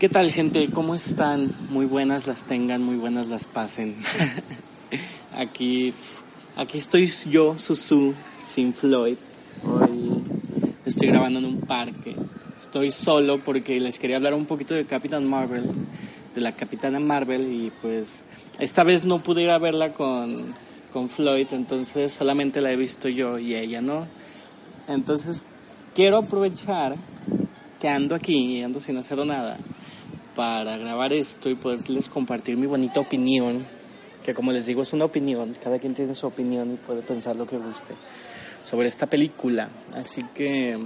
¿Qué tal gente? ¿Cómo están? Muy buenas las tengan, muy buenas las pasen. aquí, aquí estoy yo, Susu, sin Floyd. Hoy estoy grabando en un parque. Estoy solo porque les quería hablar un poquito de Capitán Marvel, de la Capitana Marvel y pues esta vez no pude ir a verla con, con Floyd, entonces solamente la he visto yo y ella no. Entonces quiero aprovechar que ando aquí, ando sin hacer nada para grabar esto y poderles compartir mi bonita opinión, que como les digo es una opinión, cada quien tiene su opinión y puede pensar lo que guste sobre esta película. Así que,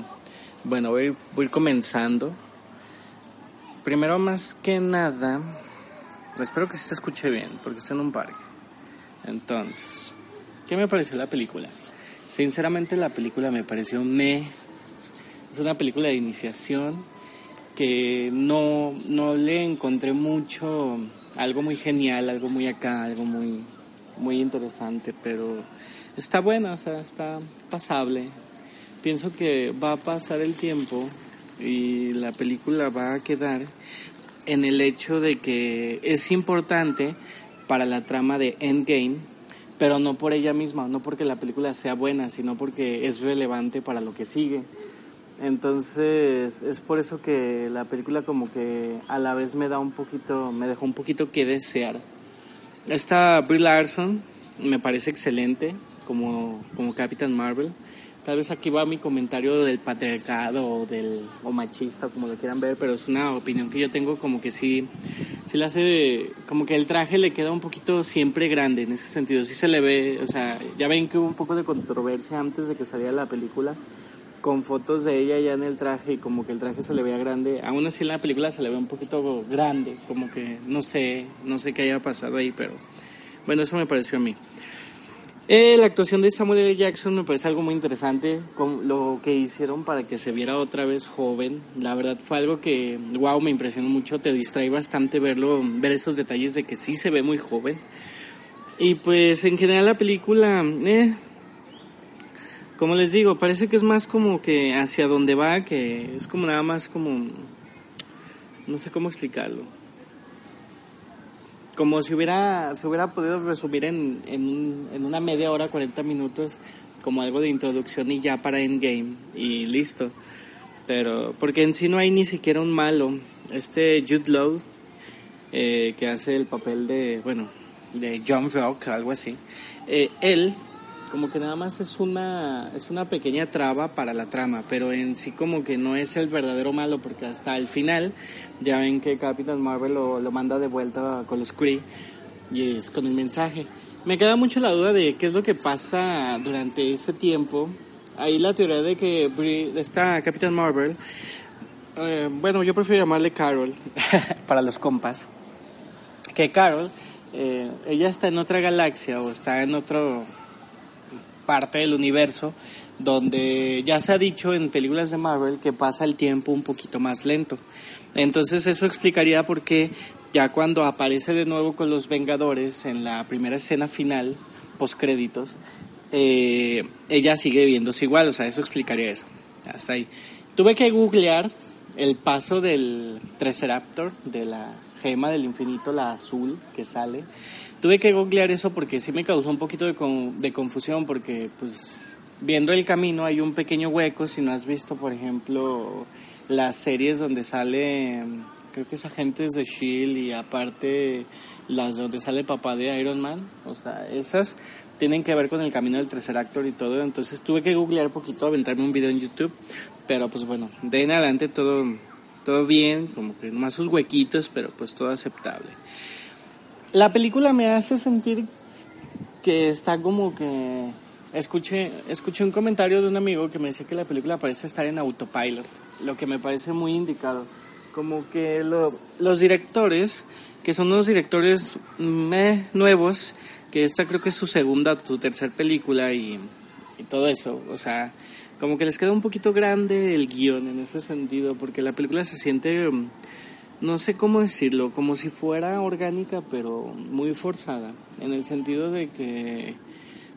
bueno, voy, voy comenzando. Primero, más que nada, espero que se escuche bien, porque estoy en un parque. Entonces, ¿qué me pareció la película? Sinceramente la película me pareció me... Es una película de iniciación que no, no le encontré mucho, algo muy genial, algo muy acá, algo muy, muy interesante, pero está buena, o sea, está pasable. Pienso que va a pasar el tiempo y la película va a quedar en el hecho de que es importante para la trama de Endgame, pero no por ella misma, no porque la película sea buena, sino porque es relevante para lo que sigue. Entonces, es por eso que la película como que a la vez me da un poquito, me dejó un poquito que desear. Esta Brie Larson me parece excelente como, como Capitán Marvel. Tal vez aquí va mi comentario del patriarcado o del o machista, como lo quieran ver, pero es una opinión que yo tengo como que sí, sí le hace, como que el traje le queda un poquito siempre grande en ese sentido. Sí se le ve, o sea, ya ven que hubo un poco de controversia antes de que saliera la película con fotos de ella ya en el traje y como que el traje se le veía grande. Aún así en la película se le ve un poquito grande, como que no sé, no sé qué haya pasado ahí, pero bueno, eso me pareció a mí. Eh, la actuación de Samuel L. Jackson me parece algo muy interesante, con lo que hicieron para que se viera otra vez joven. La verdad fue algo que, wow, me impresionó mucho, te distrae bastante verlo, ver esos detalles de que sí se ve muy joven. Y pues en general la película, eh, como les digo, parece que es más como que hacia donde va, que es como nada más como, no sé cómo explicarlo. Como si hubiera, se hubiera podido resumir en, en, en una media hora, 40 minutos, como algo de introducción y ya para Endgame, y listo. Pero, porque en sí no hay ni siquiera un malo. Este Jude Law, eh, que hace el papel de, bueno, de John Rock, algo así, eh, él como que nada más es una es una pequeña traba para la trama, pero en sí como que no es el verdadero malo porque hasta el final ya ven que Capitán Marvel lo, lo manda de vuelta con los Kree y es con el mensaje. Me queda mucho la duda de qué es lo que pasa durante ese tiempo. Ahí la teoría de que esta Capitán Marvel, eh, bueno, yo prefiero llamarle Carol para los compas que Carol, eh, ella está en otra galaxia o está en otra parte del universo donde ya se ha dicho en películas de Marvel que pasa el tiempo un poquito más lento. Entonces eso explicaría por qué ya cuando aparece de nuevo con los Vengadores en la primera escena final, post créditos, eh, ella sigue viéndose igual, o sea, eso explicaría eso. Hasta ahí. Tuve que googlear el paso del Triceraptor, de la gema del infinito, la azul que sale. Tuve que googlear eso porque sí me causó un poquito de, con- de confusión porque pues viendo el camino hay un pequeño hueco si no has visto por ejemplo las series donde sale creo que es agentes de Shield y aparte las donde sale el papá de Iron Man o sea esas tienen que ver con el camino del tercer actor y todo entonces tuve que googlear poquito aventarme un video en YouTube pero pues bueno de en adelante todo todo bien como que nomás sus huequitos pero pues todo aceptable la película me hace sentir que está como que escuché escuché un comentario de un amigo que me decía que la película parece estar en autopilot, lo que me parece muy indicado. como que lo- los directores, que son unos directores nuevos, que esta creo que es su segunda, su tercera película y, y todo eso, o sea, como que les queda un poquito grande el guion en ese sentido, porque la película se siente, no sé cómo decirlo, como si fuera orgánica, pero muy forzada, en el sentido de que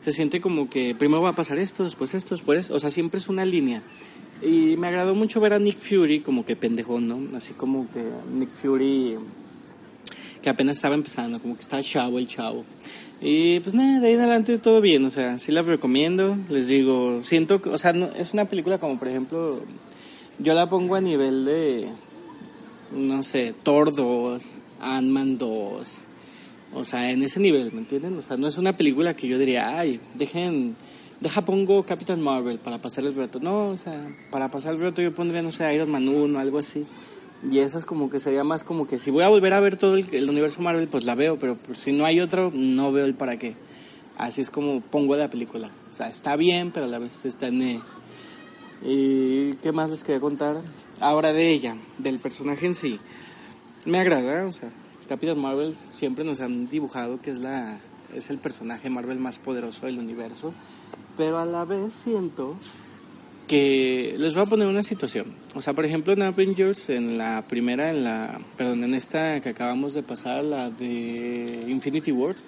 se siente como que primero va a pasar esto, después esto, después, o sea, siempre es una línea. Y me agradó mucho ver a Nick Fury como que pendejón, ¿no? Así como que Nick Fury que apenas estaba empezando, como que está chavo el chavo. Y pues nada, de ahí en adelante todo bien, o sea, sí la recomiendo, les digo, siento o sea, no, es una película como por ejemplo, yo la pongo a nivel de, no sé, Thor 2, Ant-Man 2, o sea, en ese nivel, ¿me entienden? O sea, no es una película que yo diría, ay, dejen, deja pongo Captain Marvel para pasar el reto. No, o sea, para pasar el reto yo pondría, no sé, Iron Man 1, algo así. Y esa es como que sería más como que si voy a volver a ver todo el, universo Marvel, pues la veo, pero si no hay otro, no veo el para qué. Así es como pongo la película. O sea, está bien, pero a la vez está en... ¿Y qué más les quería contar? Ahora de ella, del personaje en sí. Me agrada, o sea, Capitán Marvel siempre nos han dibujado que es la es el personaje Marvel más poderoso del universo, pero a la vez siento que les voy a poner una situación. O sea, por ejemplo, en Avengers, en la primera, en la, perdón, en esta que acabamos de pasar, la de Infinity Wars,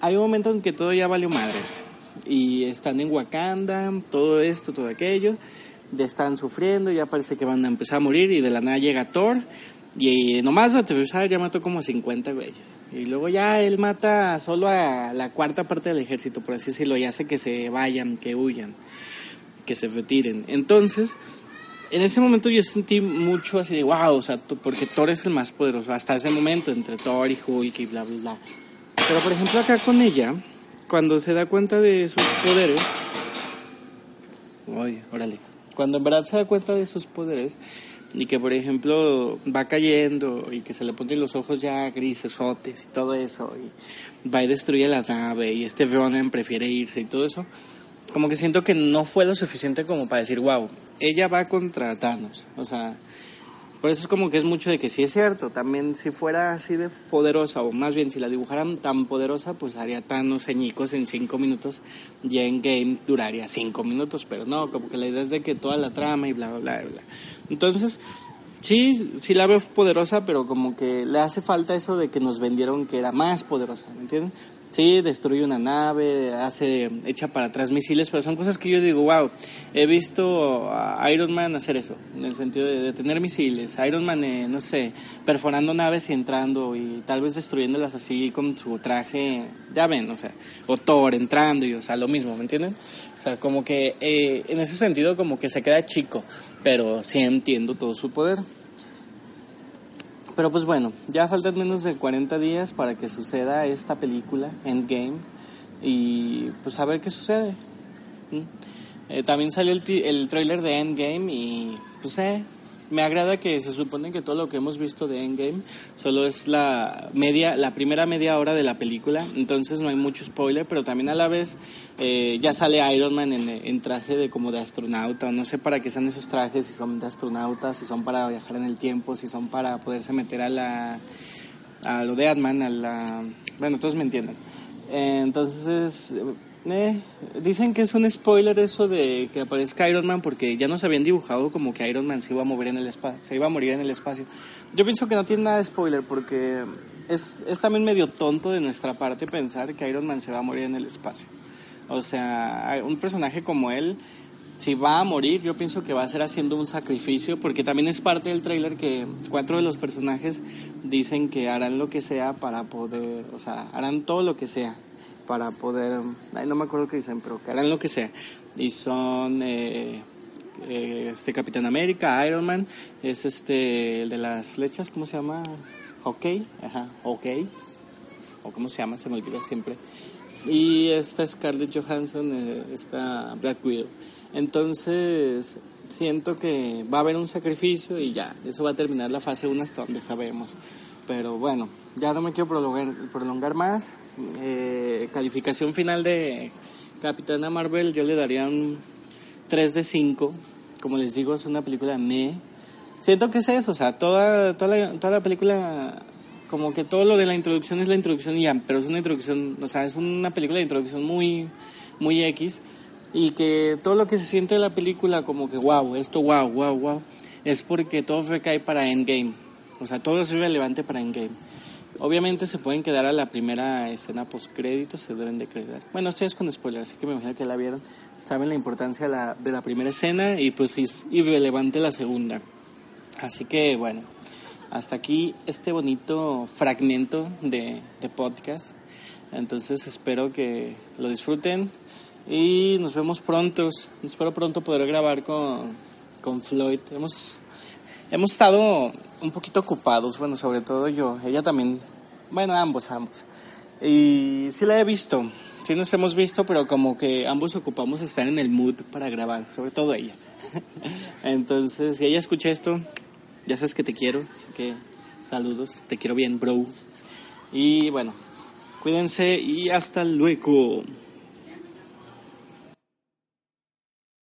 hay un momento en que todo ya valió madres. Y están en Wakanda, todo esto, todo aquello, ya están sufriendo, ya parece que van a empezar a morir y de la nada llega Thor y nomás aterrizar ya mató como 50 güeyes. Y luego ya él mata solo a la cuarta parte del ejército, por así decirlo, y hace que se vayan, que huyan, que se retiren. Entonces, en ese momento yo sentí mucho así de wow, o sea, porque Thor es el más poderoso hasta ese momento, entre Thor y Hulk y bla, bla, bla. Pero por ejemplo acá con ella, cuando se da cuenta de sus poderes, oye, órale, cuando en verdad se da cuenta de sus poderes y que por ejemplo va cayendo y que se le ponen los ojos ya grisesotes y todo eso y va y destruye la nave y este Ronan prefiere irse y todo eso, como que siento que no fue lo suficiente como para decir, wow, ella va contra Thanos. O sea, por eso es como que es mucho de que sí es cierto. También si fuera así de poderosa, o más bien si la dibujaran tan poderosa, pues haría Thanos ceñicos en cinco minutos. Ya en game duraría cinco minutos, pero no, como que la idea es de que toda la trama y bla, bla, bla, bla. Entonces, sí, sí la veo poderosa, pero como que le hace falta eso de que nos vendieron que era más poderosa, ¿me entienden? Sí, destruye una nave, hace, echa para atrás misiles, pero son cosas que yo digo, wow, he visto a Iron Man hacer eso, en el sentido de detener misiles, Iron Man, eh, no sé, perforando naves y entrando y tal vez destruyéndolas así con su traje, ya ven, o sea, o Thor entrando y, o sea, lo mismo, ¿me entienden? O sea, como que eh, en ese sentido como que se queda chico, pero sí entiendo todo su poder. Pero pues bueno, ya faltan menos de 40 días para que suceda esta película, Endgame, y pues a ver qué sucede. ¿Mm? Eh, también salió el, el tráiler de Endgame y pues eh, me agrada que se supone que todo lo que hemos visto de Endgame solo es la media, la primera media hora de la película, entonces no hay mucho spoiler, pero también a la vez eh, ya sale Iron Man en, traje de como astronauta, o no sé para qué sean esos trajes, si son de astronautas, si son para viajar en el tiempo, si son para poderse meter a la a lo de Ant-Man, a la bueno, todos me entienden. Eh, entonces eh, dicen que es un spoiler eso de que aparezca Iron Man porque ya nos habían dibujado como que Iron Man se iba a mover en el espacio, se iba a morir en el espacio. Yo pienso que no tiene nada de spoiler porque es, es también medio tonto de nuestra parte pensar que Iron Man se va a morir en el espacio. O sea, un personaje como él, si va a morir, yo pienso que va a ser haciendo un sacrificio, porque también es parte del tráiler que cuatro de los personajes dicen que harán lo que sea para poder, o sea, harán todo lo que sea para poder, ay, no me acuerdo qué dicen, pero que harán lo que sea. Y son eh, eh, este Capitán América, Iron Man, es este el de las flechas, ¿cómo se llama? Hockey, ajá, Hockey, o cómo se llama, se me olvida siempre. Y esta Scarlett Johansson, eh, esta Black Widow. Entonces, siento que va a haber un sacrificio y ya, eso va a terminar la fase 1 hasta donde sabemos. Pero bueno, ya no me quiero prolongar, prolongar más. Eh, calificación final de Capitana Marvel, yo le daría un 3 de 5. Como les digo, es una película me. siento que es eso, o sea, toda, toda, la, toda la película, como que todo lo de la introducción es la introducción y ya, pero es una introducción, o sea, es una película de introducción muy, muy X y que todo lo que se siente de la película como que wow, esto wow, wow, wow, es porque todo recae para Endgame, o sea, todo es relevante para Endgame. Obviamente se pueden quedar a la primera escena post créditos, se deben de quedar. Bueno, esto es con spoiler, así que me imagino que la vieron. Saben la importancia de la, de la primera escena y pues es irrelevante la segunda. Así que bueno, hasta aquí este bonito fragmento de, de podcast. Entonces espero que lo disfruten y nos vemos pronto. Espero pronto poder grabar con, con Floyd. Hemos hemos estado un poquito ocupados, bueno, sobre todo yo, ella también, bueno, ambos, ambos. Y sí la he visto, sí nos hemos visto, pero como que ambos ocupamos estar en el mood para grabar, sobre todo ella. Entonces, si ella escucha esto, ya sabes que te quiero, así que saludos, te quiero bien, bro. Y bueno, cuídense y hasta luego.